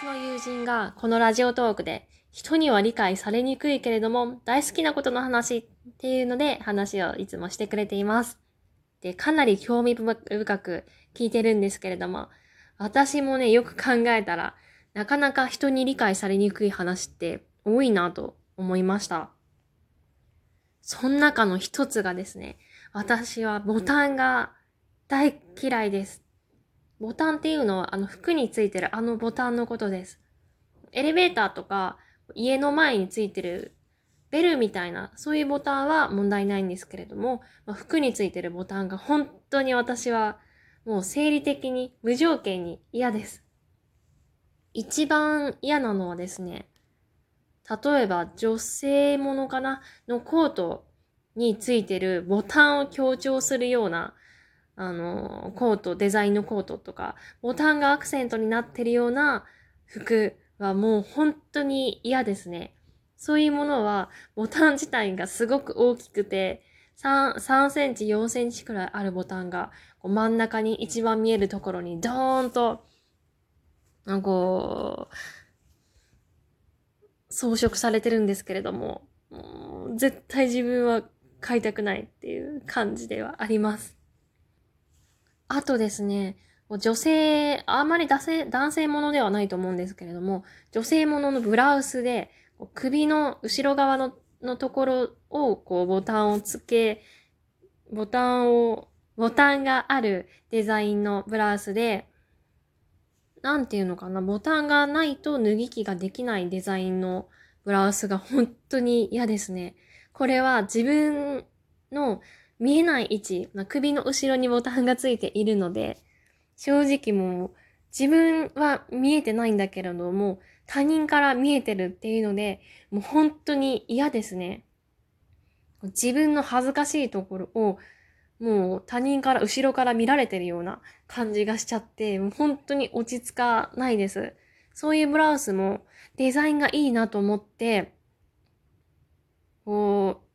私の友人がこのラジオトークで人には理解されにくいけれども大好きなことの話っていうので話をいつもしてくれています。で、かなり興味深く聞いてるんですけれども、私もね、よく考えたら、なかなか人に理解されにくい話って多いなと思いました。その中の一つがですね、私はボタンが大嫌いです。ボタンっていうのはあの服についてるあのボタンのことです。エレベーターとか家の前についてるベルみたいなそういうボタンは問題ないんですけれども、まあ、服についてるボタンが本当に私はもう生理的に無条件に嫌です。一番嫌なのはですね、例えば女性ものかなのコートについてるボタンを強調するようなあの、コート、デザインのコートとか、ボタンがアクセントになってるような服はもう本当に嫌ですね。そういうものは、ボタン自体がすごく大きくて、3, 3センチ、4センチくらいあるボタンが、こう真ん中に一番見えるところにドーンと、こう、装飾されてるんですけれど、も絶対自分は買いたくないっていう感じではあります。あとですね、女性、あまり男性、男性ものではないと思うんですけれども、女性もののブラウスで、首の後ろ側ののところを、こう、ボタンをつけ、ボタンを、ボタンがあるデザインのブラウスで、なんていうのかな、ボタンがないと脱ぎ着ができないデザインのブラウスが本当に嫌ですね。これは自分の見えない位置、まあ、首の後ろにボタンがついているので、正直もう自分は見えてないんだけれども、他人から見えてるっていうので、もう本当に嫌ですね。自分の恥ずかしいところを、もう他人から後ろから見られてるような感じがしちゃって、もう本当に落ち着かないです。そういうブラウスもデザインがいいなと思って、こう、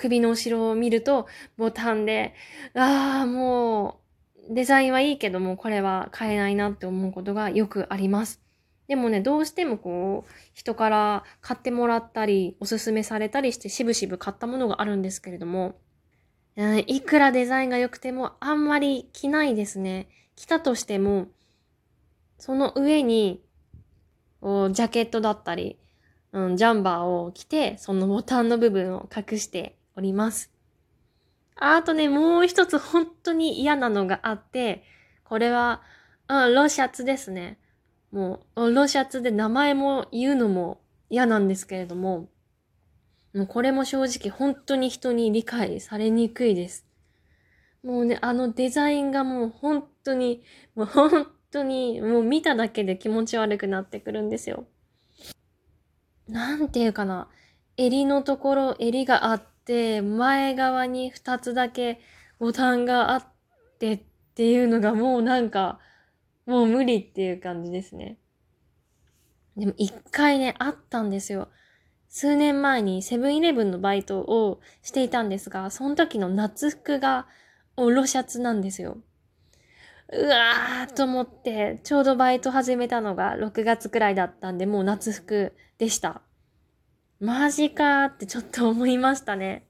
首の後ろを見るとボタンで、ああ、もうデザインはいいけどもこれは買えないなって思うことがよくあります。でもね、どうしてもこう、人から買ってもらったり、おすすめされたりしてしぶしぶ買ったものがあるんですけれども、いくらデザインが良くてもあんまり着ないですね。着たとしても、その上に、ジャケットだったり、うん、ジャンバーを着て、そのボタンの部分を隠しております。あとね、もう一つ本当に嫌なのがあって、これは、うん、ロシャツですね。もう、ロシャツで名前も言うのも嫌なんですけれども、もうこれも正直本当に人に理解されにくいです。もうね、あのデザインがもう本当に、もう本当に、もう見ただけで気持ち悪くなってくるんですよ。なんていうかな。襟のところ、襟があっ、前側に2つだけボタンがあってっていうのがもうなんか、もう無理っていう感じですね。でも一回ね、あったんですよ。数年前にセブンイレブンのバイトをしていたんですが、その時の夏服がオロシャツなんですよ。うわーと思って、ちょうどバイト始めたのが6月くらいだったんで、もう夏服でした。マジかーってちょっと思いましたね。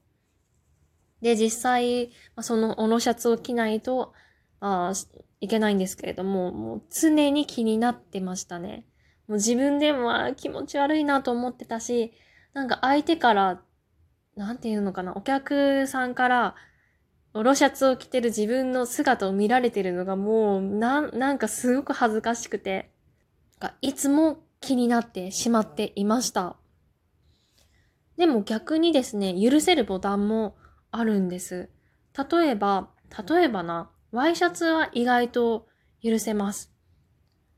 で、実際、そのオロシャツを着ないと、あいけないんですけれども、もう常に気になってましたね。もう自分でも気持ち悪いなと思ってたし、なんか相手から、なんていうのかな、お客さんから、オロシャツを着てる自分の姿を見られてるのがもう、な、なんかすごく恥ずかしくて、いつも気になってしまっていました。でも逆にですね、許せるボタンもあるんです。例えば、例えばな、ワイシャツは意外と許せます。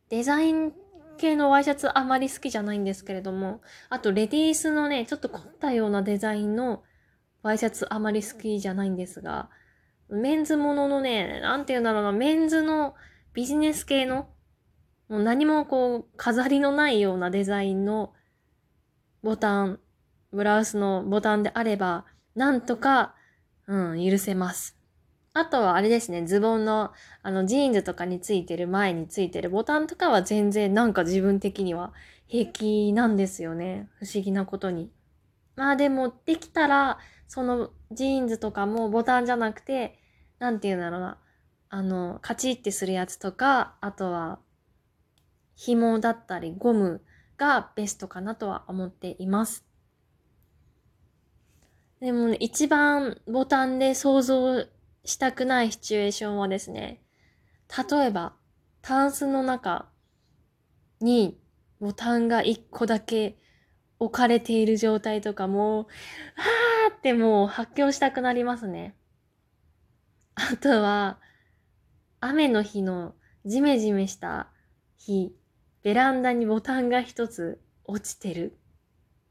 デザイン系のワイシャツあまり好きじゃないんですけれども、あとレディースのね、ちょっと凝ったようなデザインのワイシャツあまり好きじゃないんですが、メンズもののね、なんて言うんだろうな、メンズのビジネス系の、もう何もこう、飾りのないようなデザインのボタンブラウスのボタンであれば、なんとか、うん、許せます。あとはあれですね、ズボンの、あの、ジーンズとかについてる前についてるボタンとかは全然なんか自分的には平気なんですよね。不思議なことに。まあでも、できたら、そのジーンズとかもボタンじゃなくて、なんて言うんだろうな。あの、カチってするやつとか、あとは、紐だったりゴムがベストかなとは思っています。でもね、一番ボタンで想像したくないシチュエーションはですね、例えば、タンスの中にボタンが一個だけ置かれている状態とかも、あーってもう発狂したくなりますね。あとは、雨の日のジメジメした日、ベランダにボタンが一つ落ちてる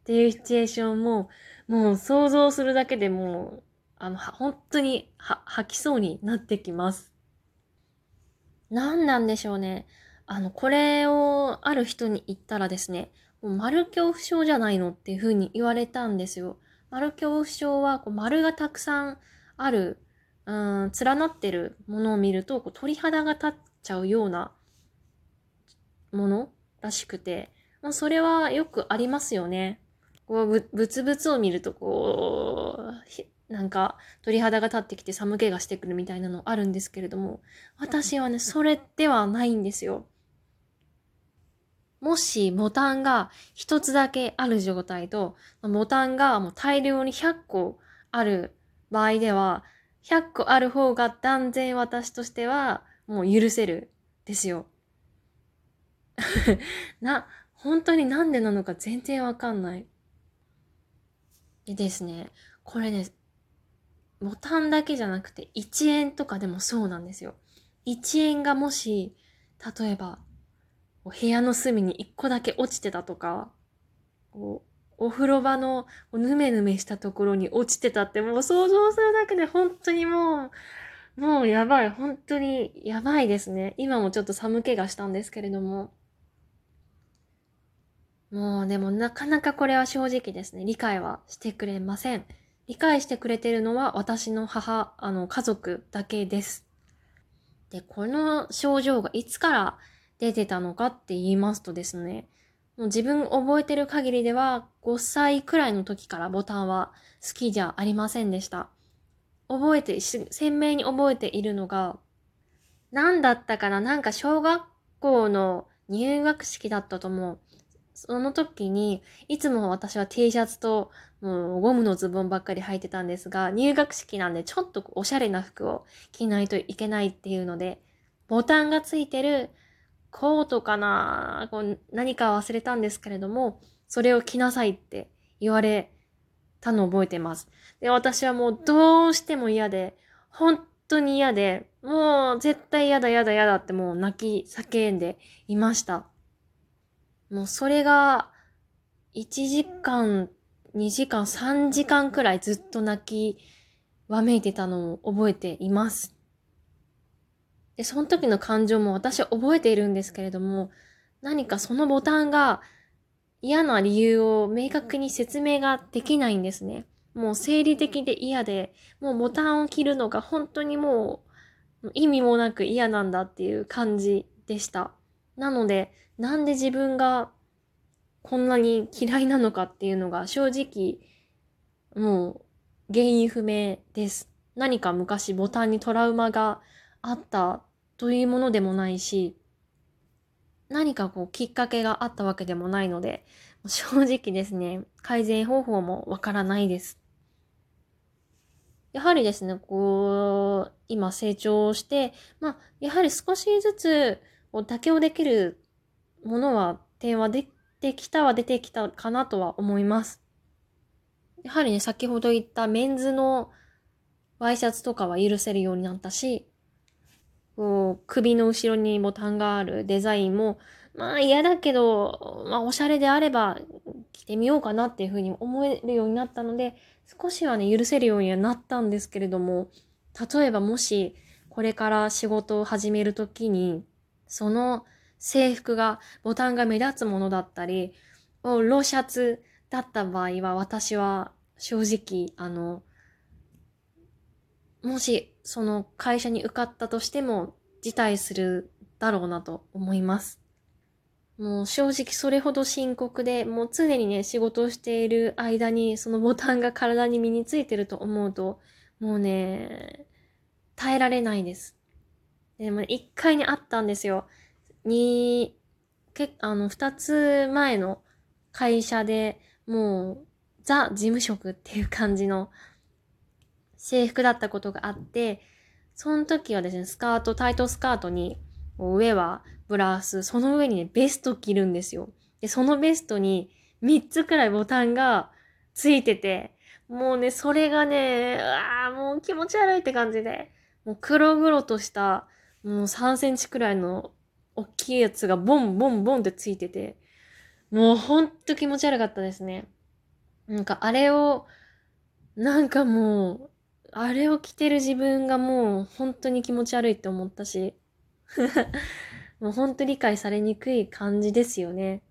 っていうシチュエーションも、もう想像するだけでもうあの、本当には吐きそうになってきます。何なんでしょうね。あの、これをある人に言ったらですね、もう丸恐怖症じゃないのっていう風に言われたんですよ。丸恐怖症はこう丸がたくさんある、うん、連なってるものを見るとこう鳥肌が立っちゃうようなものらしくて、まあ、それはよくありますよね。こうぶ、ぶつぶつを見るとこう、なんか鳥肌が立ってきて寒気がしてくるみたいなのあるんですけれども、私はね、それではないんですよ。もしボタンが一つだけある状態と、ボタンがもう大量に100個ある場合では、100個ある方が断然私としてはもう許せるですよ。な、本当になんでなのか全然わかんない。でですね、これね、ボタンだけじゃなくて1円とかでもそうなんですよ。1円がもし、例えば、部屋の隅に1個だけ落ちてたとか、お風呂場のぬめぬめしたところに落ちてたってもう想像するだけで本当にもう、もうやばい。本当にやばいですね。今もちょっと寒気がしたんですけれども。もうでもなかなかこれは正直ですね。理解はしてくれません。理解してくれてるのは私の母、あの、家族だけです。で、この症状がいつから出てたのかって言いますとですね、もう自分覚えてる限りでは5歳くらいの時からボタンは好きじゃありませんでした。覚えて、鮮明に覚えているのが、何だったかななんか小学校の入学式だったと思う。その時に、いつも私は T シャツともうゴムのズボンばっかり履いてたんですが、入学式なんでちょっとおしゃれな服を着ないといけないっていうので、ボタンがついてるコートかなこう何か忘れたんですけれども、それを着なさいって言われたのを覚えてます。で、私はもうどうしても嫌で、本当に嫌で、もう絶対嫌だ嫌だ嫌だってもう泣き叫んでいました。もうそれが、1時間、2時間、3時間くらいずっと泣きわめいてたのを覚えています。で、その時の感情も私は覚えているんですけれども、何かそのボタンが嫌な理由を明確に説明ができないんですね。もう生理的で嫌で、もうボタンを切るのが本当にもう意味もなく嫌なんだっていう感じでした。なので、なんで自分がこんなに嫌いなのかっていうのが正直、もう原因不明です。何か昔ボタンにトラウマがあったというものでもないし、何かこうきっかけがあったわけでもないので、正直ですね、改善方法もわからないです。やはりですね、こう、今成長して、まあ、やはり少しずつ妥協できるものは、点は出てきたは出てきたかなとは思います。やはりね、先ほど言ったメンズのワイシャツとかは許せるようになったし、こう、首の後ろにボタンがあるデザインも、まあ嫌だけど、まあおしゃれであれば着てみようかなっていうふうに思えるようになったので、少しはね、許せるようにはなったんですけれども、例えばもし、これから仕事を始めるときに、その制服が、ボタンが目立つものだったり、ロシャツだった場合は、私は正直、あの、もしその会社に受かったとしても辞退するだろうなと思います。もう正直それほど深刻で、もう常にね、仕事をしている間にそのボタンが体に身についてると思うと、もうね、耐えられないです。でも、一回にあったんですよ。に、けあの、二つ前の会社でもう、ザ事務職っていう感じの制服だったことがあって、その時はですね、スカート、タイトスカートに、上はブラウス、その上にね、ベスト着るんですよ。で、そのベストに3つくらいボタンがついてて、もうね、それがね、ああ、もう気持ち悪いって感じで、もう黒々とした、もう3センチくらいの大きいやつがボンボンボンってついてて、もうほんと気持ち悪かったですね。なんかあれを、なんかもう、あれを着てる自分がもう本当に気持ち悪いって思ったし、もう本当理解されにくい感じですよね。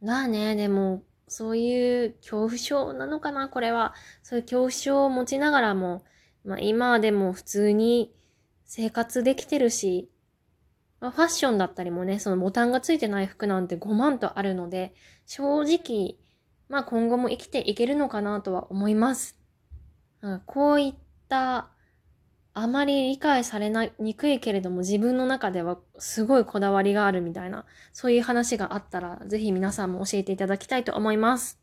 まあね、でも、そういう恐怖症なのかな、これは。そういう恐怖症を持ちながらも、まあ今でも普通に生活できてるし、まあ、ファッションだったりもね、そのボタンがついてない服なんて5万とあるので、正直、まあ今後も生きていけるのかなとは思います。こういったあまり理解されないにくいけれども自分の中ではすごいこだわりがあるみたいな、そういう話があったらぜひ皆さんも教えていただきたいと思います。